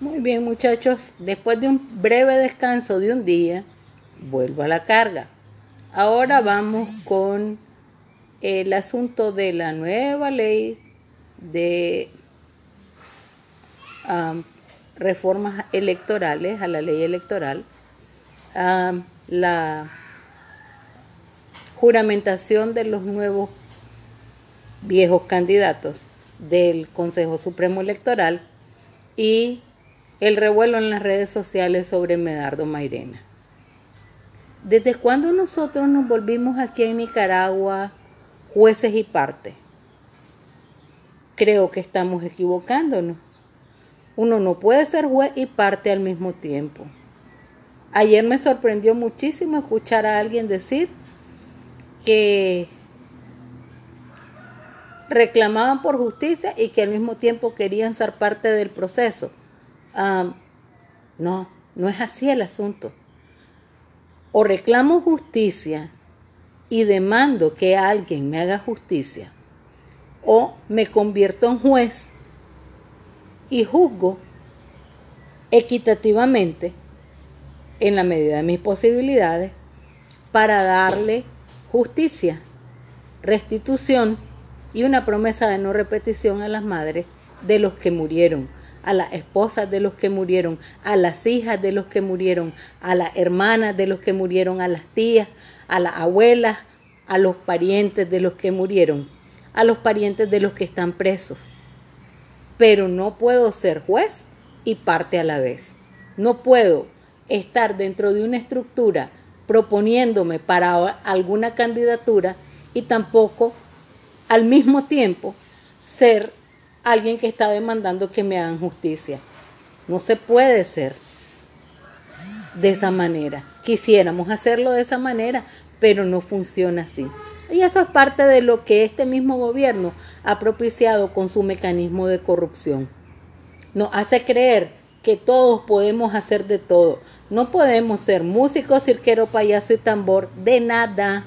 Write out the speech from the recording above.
Muy bien muchachos, después de un breve descanso de un día, vuelvo a la carga. Ahora vamos con el asunto de la nueva ley de reformas electorales a la ley electoral, la juramentación de los nuevos viejos candidatos del Consejo Supremo Electoral y el revuelo en las redes sociales sobre Medardo Mairena. ¿Desde cuándo nosotros nos volvimos aquí en Nicaragua jueces y parte? Creo que estamos equivocándonos. Uno no puede ser juez y parte al mismo tiempo. Ayer me sorprendió muchísimo escuchar a alguien decir que reclamaban por justicia y que al mismo tiempo querían ser parte del proceso no, no es así el asunto. O reclamo justicia y demando que alguien me haga justicia, o me convierto en juez y juzgo equitativamente en la medida de mis posibilidades para darle justicia, restitución y una promesa de no repetición a las madres de los que murieron a las esposas de los que murieron, a las hijas de los que murieron, a las hermanas de los que murieron, a las tías, a las abuelas, a los parientes de los que murieron, a los parientes de los que están presos. Pero no puedo ser juez y parte a la vez. No puedo estar dentro de una estructura proponiéndome para alguna candidatura y tampoco al mismo tiempo ser alguien que está demandando que me hagan justicia. No se puede ser de esa manera. Quisiéramos hacerlo de esa manera, pero no funciona así. Y eso es parte de lo que este mismo gobierno ha propiciado con su mecanismo de corrupción. Nos hace creer que todos podemos hacer de todo. No podemos ser músico, cirquero, payaso y tambor de nada.